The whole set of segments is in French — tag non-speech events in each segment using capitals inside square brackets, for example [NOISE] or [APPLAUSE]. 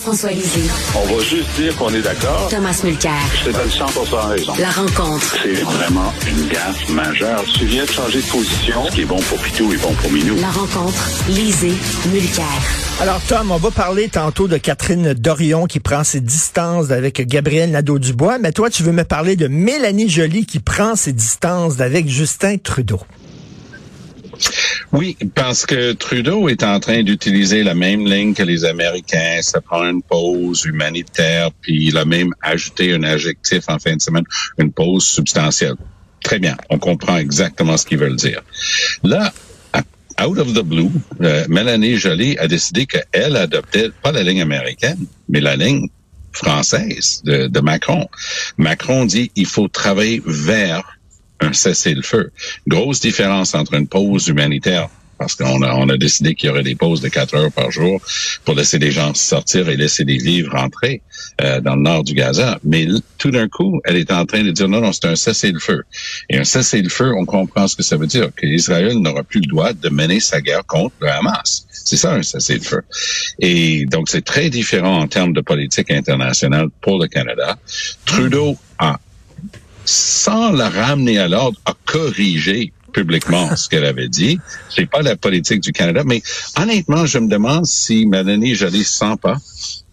Jean-François Lisée, On va juste dire qu'on est d'accord. Thomas Mulcair. Je te donne 100 raison. La rencontre. C'est vraiment une gaffe majeure. Tu viens de changer de position. Ce qui est bon pour Pitou est bon pour Minou. La rencontre. Lisée. Mulcair. Alors Tom, on va parler tantôt de Catherine Dorion qui prend ses distances avec Gabriel Nadeau-Dubois, mais toi tu veux me parler de Mélanie Joly qui prend ses distances avec Justin Trudeau. Oui, parce que Trudeau est en train d'utiliser la même ligne que les Américains. Ça prend une pause humanitaire, puis il a même ajouté un adjectif en fin de semaine, une pause substantielle. Très bien, on comprend exactement ce qu'ils veulent dire. Là, out of the blue, euh, Mélanie Joly a décidé qu'elle adoptait pas la ligne américaine, mais la ligne française de, de Macron. Macron dit il faut travailler vers un cessez-le-feu. Grosse différence entre une pause humanitaire parce qu'on a, on a décidé qu'il y aurait des pauses de quatre heures par jour pour laisser les gens sortir et laisser les vivres rentrer euh, dans le nord du Gaza. Mais tout d'un coup, elle est en train de dire non, non, c'est un cessez-le-feu. Et un cessez-le-feu, on comprend ce que ça veut dire, que Israël n'aura plus le droit de mener sa guerre contre le Hamas. C'est ça un cessez-le-feu. Et donc, c'est très différent en termes de politique internationale pour le Canada. Trudeau a sans la ramener à l'ordre, a corrigé publiquement ce qu'elle avait dit. C'est pas la politique du Canada, mais honnêtement, je me demande si Mélanie Joly sent pas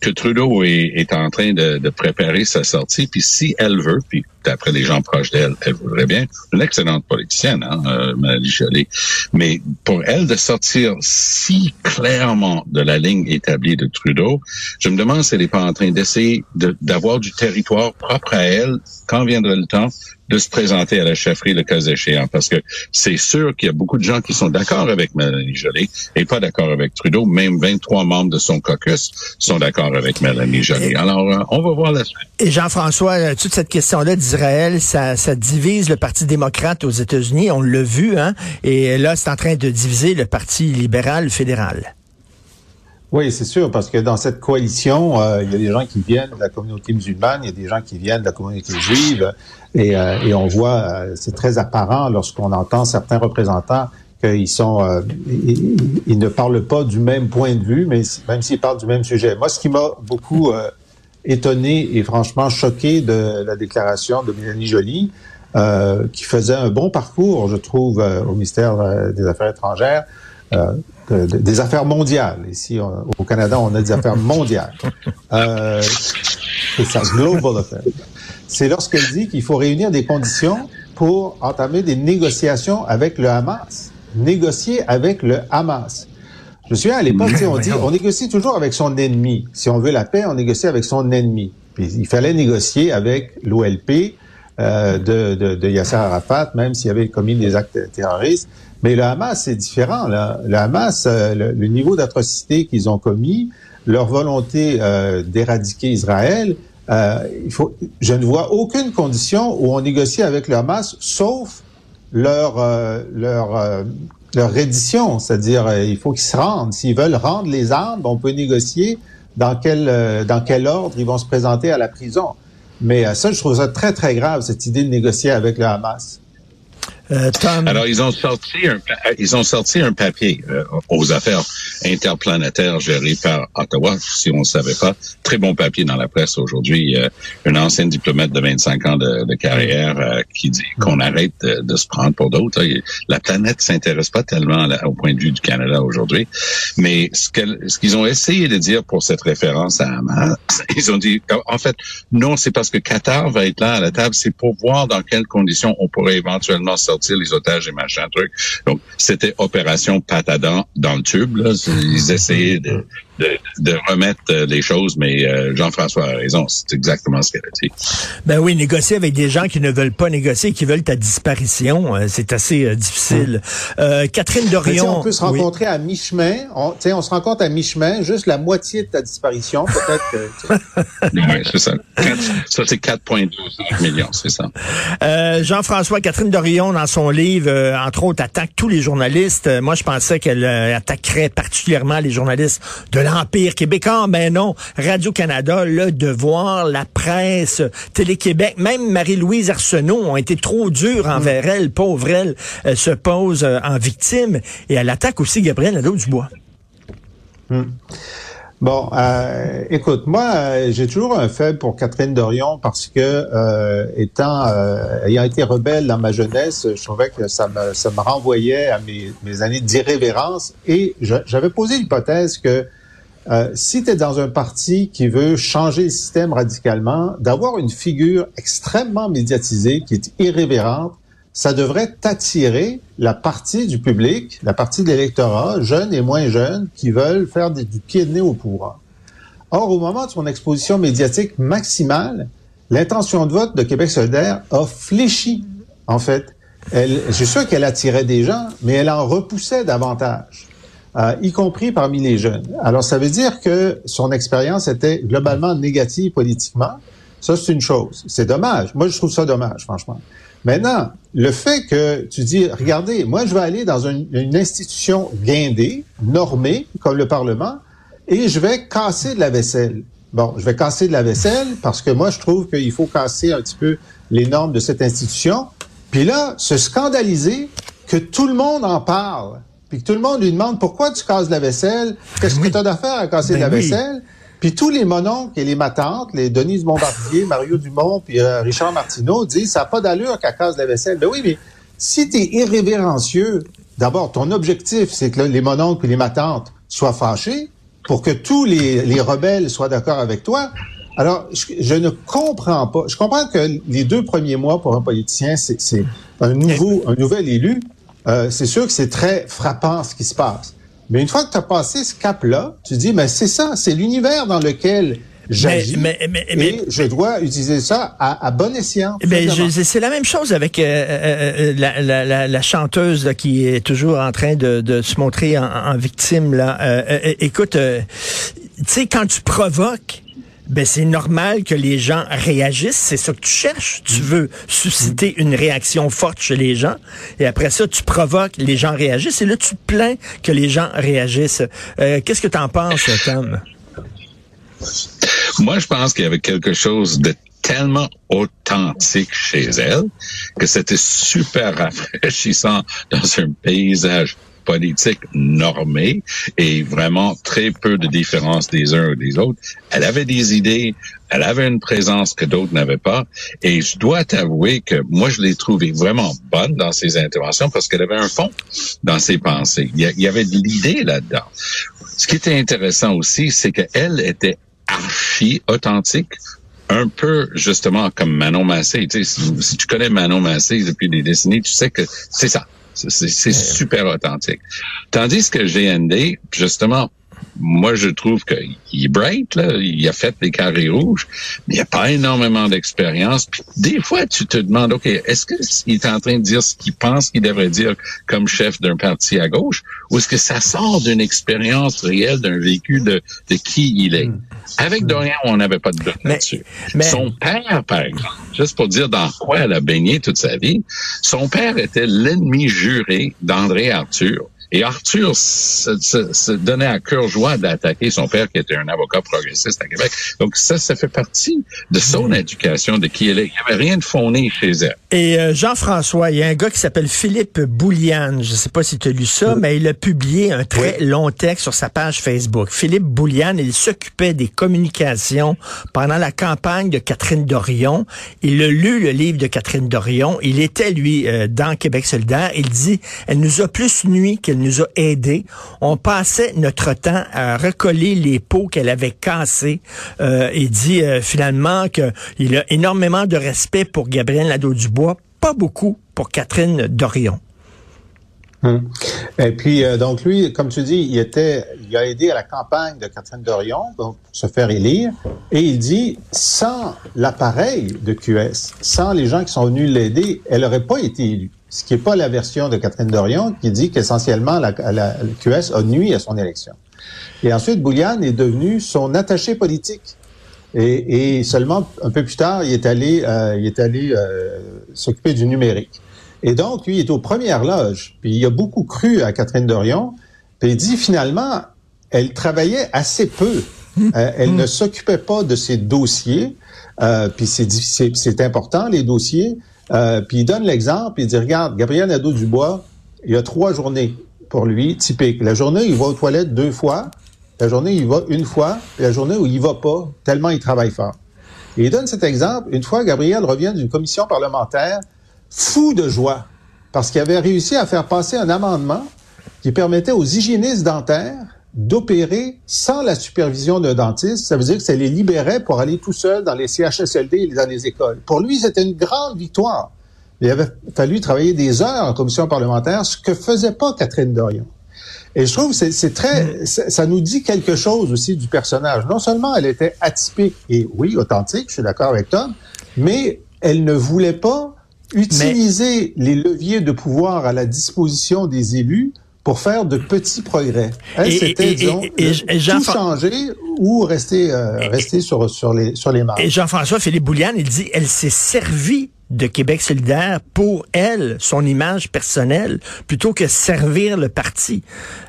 que Trudeau est, est en train de, de, préparer sa sortie, puis si elle veut, puis d'après les gens proches d'elle, elle voudrait bien, une excellente politicienne, hein, euh, Mélanie Joly, mais pour elle de sortir si clairement de la ligne établie de Trudeau, je me demande si elle n'est pas en train d'essayer d'avoir du territoire propre à elle. Quand viendra le temps de se présenter à la chefferie le cas échéant, parce que c'est sûr qu'il y a beaucoup de gens qui sont d'accord avec Mélanie Joly et pas d'accord avec Trudeau. Même 23 membres de son caucus sont d'accord avec Mélanie Joly. Alors, euh, on va voir la suite. Et Jean-François, toute cette question-là d'Israël, ça, ça divise le Parti démocrate aux États-Unis, on l'a vu, hein, et là, c'est en train de diviser le Parti libéral fédéral. Oui, c'est sûr, parce que dans cette coalition, euh, il y a des gens qui viennent de la communauté musulmane, il y a des gens qui viennent de la communauté juive, et, euh, on voit, euh, c'est très apparent lorsqu'on entend certains représentants qu'ils sont, ils, ne parlent pas du même point de vue, mais même s'ils parlent du même sujet. Moi, ce qui m'a beaucoup étonné et franchement choqué de la déclaration de Mélanie Joly, qui faisait un bon parcours, je trouve, au ministère des Affaires étrangères. De, de, des affaires mondiales. Ici, on, au Canada, on a des affaires [LAUGHS] mondiales. Euh, c'est ça, global affaires. C'est lorsqu'elle dit qu'il faut réunir des conditions pour entamer des négociations avec le Hamas. Négocier avec le Hamas. Je me souviens, à l'époque, on dit, on négocie toujours avec son ennemi. Si on veut la paix, on négocie avec son ennemi. Puis il fallait négocier avec l'OLP euh, de, de, de Yasser Arafat, même s'il avait commis des actes terroristes. Mais le Hamas, c'est différent. Le Hamas, euh, le, niveau d'atrocité qu'ils ont commis, leur volonté euh, d'éradiquer Israël, euh, il faut, je ne vois aucune condition où on négocie avec le Hamas, sauf leur euh, leur leur reddition, c'est-à-dire il faut qu'ils se rendent. S'ils veulent rendre les armes, on peut négocier dans quel dans quel ordre ils vont se présenter à la prison. Mais ça, je trouve ça très très grave cette idée de négocier avec le Hamas. Euh. Alors ils ont sorti un ils ont sorti un papier euh, aux affaires interplanétaires gérées par Ottawa, si on ne savait pas. Très bon papier dans la presse aujourd'hui. Euh, une ancienne diplomate de 25 ans de, carrière euh, qui dit qu'on arrête de, se prendre pour d'autres. La planète s'intéresse pas tellement au point de vue du Canada aujourd'hui. Mais ce qu'ils ce qu'ils ont essayé de dire pour cette référence à Hamas, [LAUGHS] ils ont dit en fait non, c'est parce que Qatar va être là à la table, c'est pour voir dans quelles conditions on pourrait éventuellement sortir les otages et machin truc. Donc, c'était opération patadan dans le tube. Là. Ils essayaient de, de, de remettre euh, les choses, mais euh, Jean-François a raison, c'est exactement ce qu'elle a dit. Ben oui, négocier avec des gens qui ne veulent pas négocier, qui veulent ta disparition, euh, c'est assez difficile. Catherine Dorion. on peut se rencontrer à mi-chemin. On, on se rencontre à mi-chemin, juste la moitié de ta disparition, peut-être que. [LAUGHS] oui, c'est ça. ça, c'est 4,12 millions, c'est ça. Jean-François, Catherine Dorion, dans son livre, entre autres, attaque tous les journalistes. moi, je pensais qu'elle attaquerait particulièrement les journalistes de l'Empire québécois. Mais non, Radio-Canada, Le Devoir, la presse, Télé-Québec, même Marie-Louise Arsenault ont été trop durs envers mm. elle, pauvre elle, elle se pose euh, en victime et elle attaque aussi Gabriel Nadeau-Dubois. Mm. Bon, euh, écoute, moi, euh, j'ai toujours un faible pour Catherine Dorion parce que, étant, ayant été rebelle dans ma jeunesse, je trouvais que ça me, ça me renvoyait à mes, mes années d'irrévérence et j'avais posé l'hypothèse que euh, si tu es dans un parti qui veut changer le système radicalement, d'avoir une figure extrêmement médiatisée qui est irrévérente, ça devrait attirer la partie du public, la partie de l'électorat, jeunes et moins jeunes, qui veulent faire du pied de nez au pouvoir. Or, au moment de son exposition médiatique maximale, l'intention de vote de Québec solidaire a fléchi, en fait. Elle, je suis sûr qu'elle attirait des gens, mais elle en repoussait davantage. Euh, y compris parmi les jeunes. Alors, ça veut dire que son expérience était globalement négative politiquement. Ça, c'est une chose. C'est dommage. Moi, je trouve ça dommage, franchement. Maintenant, le fait que tu dis, regardez, moi, je vais aller dans une, une institution guindée, normée, comme le Parlement, et je vais casser de la vaisselle. Bon, je vais casser de la vaisselle parce que moi, je trouve qu'il faut casser un petit peu les normes de cette institution. Puis là, se scandaliser que tout le monde en parle puis que tout le monde lui demande pourquoi tu casses la vaisselle, qu'est-ce que tu as d'affaire à casser de la ben vaisselle, puis tous les mononcles et les matantes, les Denise Bombardier, [LAUGHS] Mario Dumont, puis euh, Richard Martineau disent ça n'a pas d'allure qu'elle casse la vaisselle. Ben oui, mais si tu es irrévérencieux, d'abord, ton objectif, c'est que les mononcles et les matantes soient fâchés pour que tous les, les rebelles soient d'accord avec toi. Alors, je, je, ne comprends pas. Je comprends que les deux premiers mois pour un politicien, c'est un nouveau, un nouvel élu. Euh, c'est sûr que c'est très frappant ce qui se passe. Mais une fois que tu as passé ce cap-là, tu dis, mais c'est ça, c'est l'univers dans lequel j'agis mais, mais, mais, et je dois utiliser ça à, à bon escient. Ben, c'est la même chose avec euh, euh, la, la, la, chanteuse qui est toujours en train de, de se montrer en, en victime. Là. écoute, tu sais, quand tu provoques, ben c'est normal que les gens réagissent. C'est ça que tu cherches. Tu veux susciter une réaction forte chez les gens. Et après ça, tu provoques, les gens réagissent. Et là, tu te plains que les gens réagissent. Euh, qu'est-ce que tu en penses, Tom? Moi, je pense qu'il y avait quelque chose de tellement authentique chez elle que c'était super rafraîchissant dans un paysage politique normée et vraiment très peu de différence des uns et des autres. Elle avait des idées, elle avait une présence que d'autres n'avaient pas. Et je dois t'avouer que moi, je l'ai trouvée vraiment bonne dans ses interventions parce qu'elle avait un fond dans ses pensées. Il y, avait de l'idée là-dedans. Ce qui était intéressant aussi, c'est qu'elle était archi authentique, un peu justement comme Manon Massé. Tu sais, si, tu connais Manon Massé depuis des décennies, tu sais que c'est ça. C'est super authentique. Tandis que GND, justement, moi, je trouve qu'il est bright, là. Il a fait des carrés rouges, mais il n'y a pas énormément d'expérience. des fois, tu te demandes, OK, est-ce qu'il est en train de dire ce qu'il pense qu'il devrait dire comme chef d'un parti à gauche, ou est-ce que ça sort d'une expérience réelle, d'un vécu de, de qui il est? Avec hmm. Dorian, on n'avait pas de doute là-dessus. Son père, par exemple, juste pour dire dans quoi elle a baigné toute sa vie, son père était l'ennemi juré d'André Arthur. Et Arthur se, se, donnait à cœur joie d'attaquer son père, qui était un avocat progressiste à Québec. Donc ça, ça fait partie de son éducation, de qui elle est. Il n'y avait rien de fondé chez elle. Et euh, Jean-François, il y a un gars qui s'appelle Philippe Bouliane. Je ne sais pas si tu as lu ça, mais il a publié un très long texte sur sa page Facebook. Philippe Bouliane, il s'occupait des communications pendant la campagne de Catherine Dorion. Il a lu le livre de Catherine Dorion. Il était, lui, euh, dans Québec solidaire. Il dit, elle nous a plus nuit qu'elle nous a aidés. On passait notre temps à recoller les pots qu'elle avait cassés. Euh, il dit euh, finalement qu'il a énormément de respect pour Gabriel Nadeau-Dubois, pas beaucoup pour Catherine Dorion. Hum. Et puis, euh, donc lui, comme tu dis, il était, il a aidé à la campagne de Catherine Dorion donc, pour se faire élire. Et il dit, sans l'appareil de QS, sans les gens qui sont venus l'aider, elle n'aurait pas été élue. Ce qui n'est pas la version de Catherine Dorion qui dit qu'essentiellement la, QS a nuit à son élection. Et ensuite, Bouliane est devenu son attaché politique. Et, et, seulement un peu plus tard, il est allé, euh, il est allé euh, s'occuper du numérique. Et donc, lui, il est aux premières loges. Puis il a beaucoup cru à Catherine Dorion. Puis il dit finalement, elle travaillait assez peu. Euh, [LAUGHS] elle ne s'occupait pas de ses dossiers. Euh, puis c'est important, les dossiers. Euh, puis il donne l'exemple, il dit, regarde, Gabriel Nadeau-Dubois, il y a trois journées pour lui, typiques. La journée, il va aux toilettes deux fois. La journée, il va une fois. Et la journée où il va pas, tellement il travaille fort. Et il donne cet exemple. Une fois, Gabriel revient d'une commission parlementaire fou de joie parce qu'il avait réussi à faire passer un amendement qui permettait aux hygiénistes dentaires d'opérer sans la supervision d'un dentiste. Ça veut dire que ça les libérait pour aller tout seul dans les CHSLD et dans les écoles. Pour lui, c'était une grande victoire. Il avait fallu travailler des heures en commission parlementaire, ce que faisait pas Catherine Dorion. Et je trouve que c'est très, ça nous dit quelque chose aussi du personnage. Non seulement elle était atypique et oui, authentique, je suis d'accord avec Tom, mais elle ne voulait pas utiliser les leviers de pouvoir à la disposition des élus pour faire de petits progrès. C'était, disons, tout changer ou rester, euh, rester sur, sur les, sur les marges. Et Jean-François Philippe Bouliane, il dit, elle s'est servie de Québec solidaire pour elle, son image personnelle, plutôt que servir le parti.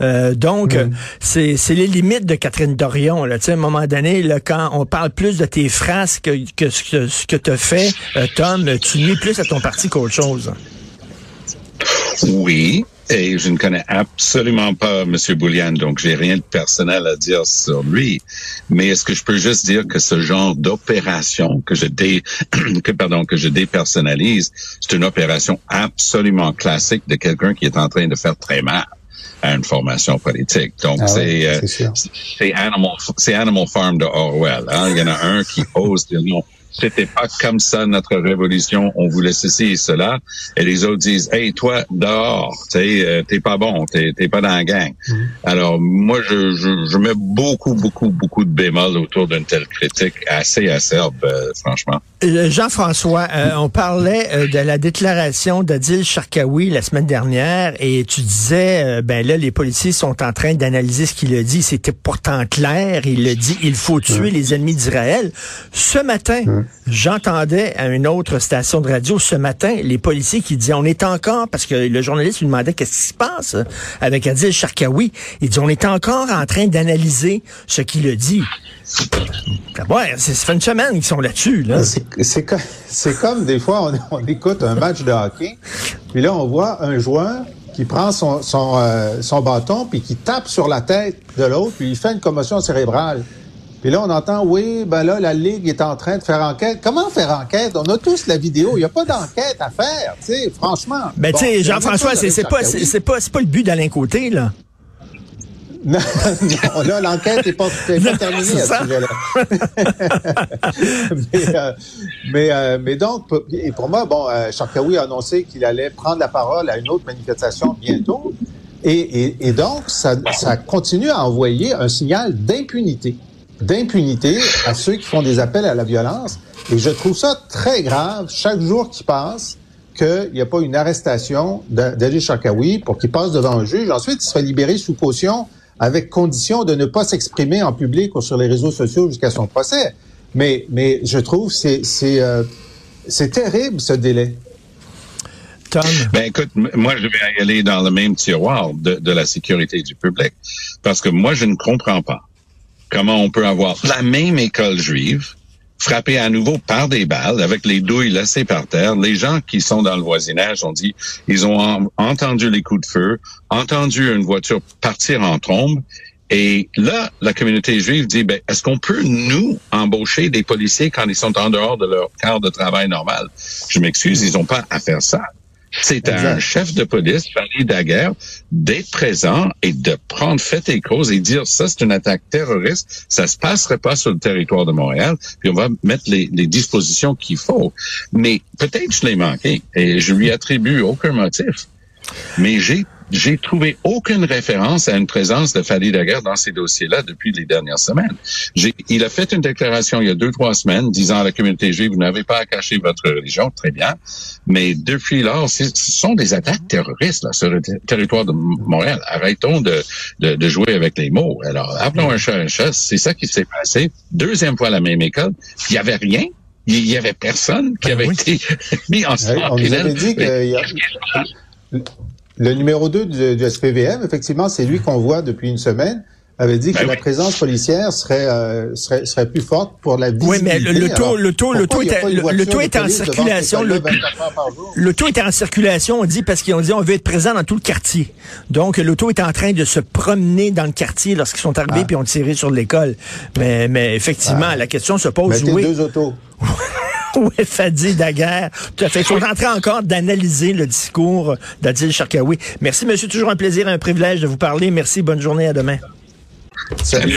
Euh, donc, mm. c'est, c'est les limites de Catherine Dorion. Là. à un moment donné, là, quand on parle plus de tes phrases que, que, ce que tu as fait, euh, Tom, tu nuis plus à ton parti qu'autre chose. Oui, et je ne connais absolument pas M. Boulian, donc j'ai rien de personnel à dire sur lui. Mais est-ce que je peux juste dire que ce genre d'opération que je dé, [CLEARS THROAT] que pardon, que je dépersonnalise, c'est une opération absolument classique de quelqu'un qui est en train de faire très mal à une formation politique. Donc, ah c'est euh, c'est Animal, Animal Farm de Orwell. Hein? Il y en a un qui ose dire non, c'était pas comme ça notre révolution, on voulait ceci et cela. Et les autres disent, hey, toi, dehors, tu sais, euh, t'es pas bon, t'es, pas dans la gang. Mm-hmm. Alors, moi, je, je, mets beaucoup, beaucoup, beaucoup de bémol autour d'une telle critique assez acerbe, euh, franchement. Euh, Jean-François, on parlait de la déclaration d'Adil Sharkawi la semaine dernière et tu disais, ben là, les policiers sont en train d'analyser ce qu'il a dit. C'était pourtant clair. Il a dit, il faut tuer les ennemis d'Israël. Ce matin, J'entendais à une autre station de radio ce matin les policiers qui disaient on est encore parce que le journaliste lui demandait qu'est-ce qui se passe avec Adil Sharkawi. Il dit on est encore en train d'analyser ce qu'il a dit. Ouais, ça fait une semaine qu'ils sont là-dessus. Là. C'est comme, des fois on, écoute un match de hockey, puis là on voit un joueur qui prend son, son, euh, son bâton puis qui tape sur la tête de l'autre puis il fait une commotion cérébrale. Puis là, on entend, oui, ben là, la Ligue est en train de faire enquête. Comment faire enquête? On a tous la vidéo. Il n'y a pas d'enquête à faire, tu sais, franchement. Ben, tu sais, Jean-François, c'est pas, c'est pas, pas le but d'Alain Côté, là. [LAUGHS] Non, non, là, l'enquête n'est pas, pas terminée à ce sujet-là. [LAUGHS] mais, euh, mais, euh, mais, donc, et pour moi, bon, euh, a annoncé qu'il allait prendre la parole à une autre manifestation bientôt. Et, et, et donc, ça, ça continue à envoyer un signal d'impunité d'impunité à ceux qui font des appels à la violence. Et je trouve ça très grave chaque jour qui passe qu'il n'y a pas une arrestation d'Ali Sharkawi pour qu'il passe devant un juge. Ensuite, il sera libéré sous caution avec condition de ne pas s'exprimer en public ou sur les réseaux sociaux jusqu'à son procès. Mais, mais je trouve c'est c'est euh, c'est terrible ce délai. Tom? Ben écoute, moi je vais aller dans le même tiroir de, de la sécurité du public parce que moi je ne comprends pas comment on peut avoir la même école juive frappée à nouveau par des balles avec les douilles laissées par terre. Les gens qui sont dans le voisinage ont dit, ils ont entendu les coups de feu, entendu une voiture partir en trombe. Et là, la communauté juive dit, ben, est-ce qu'on peut, nous, embaucher des policiers quand ils sont en dehors de leur quart de travail normal? Je m'excuse, ils n'ont pas à faire ça. C'est un chef de police, Valérie Daguerre, d'être présent et de prendre fait et cause et dire ça, c'est une attaque terroriste, ça se passerait pas sur le territoire de Montréal, puis on va mettre les, les dispositions qu'il faut. Mais peut-être je l'ai manqué et je lui attribue aucun motif. Mais j'ai j'ai trouvé aucune référence à une présence de Fadi Daguerre dans ces dossiers-là depuis les dernières semaines. Il a fait une déclaration il y a deux, trois semaines disant à la communauté juive, vous n'avez pas à cacher votre religion, très bien. Mais depuis lors, ce sont des attaques terroristes là, sur le territoire de Montréal. Arrêtons de, de, de jouer avec les mots. Alors, appelons un chat un chat. C'est ça qui s'est passé. Deuxième fois à la même école. Il n'y avait rien il y avait personne qui Ben avait oui. été [LAUGHS] mis en on nous avait dit y a- le numéro 2 du, du SPVM, effectivement, c'est lui qu'on voit depuis une semaine, avait dit que Ben la oui. présence policière serait, euh, serait serait plus forte pour la Oui, visibilité. mais le- le taux- le taux- le taux est- le- le taux est en circulation, le- école-là 24 heures par jour? L'auto est en circulation, on dit, parce qu'ils ont dit on veut être présent dans tout le quartier. Donc, l'auto est en train de se promener dans le quartier lorsqu'ils sont arrivés Ah. puis ont tiré sur l'école. Mais, mais effectivement, Ah. la question se pose, Mettez oui, deux autos. [LAUGHS] est Fadi Daguerre? Tout à fait. Sont en train encore d'analyser le discours d'Adil Sharkawi. Merci, monsieur. Toujours un plaisir et un privilège de vous parler. Merci. Bonne journée. À demain. Salut.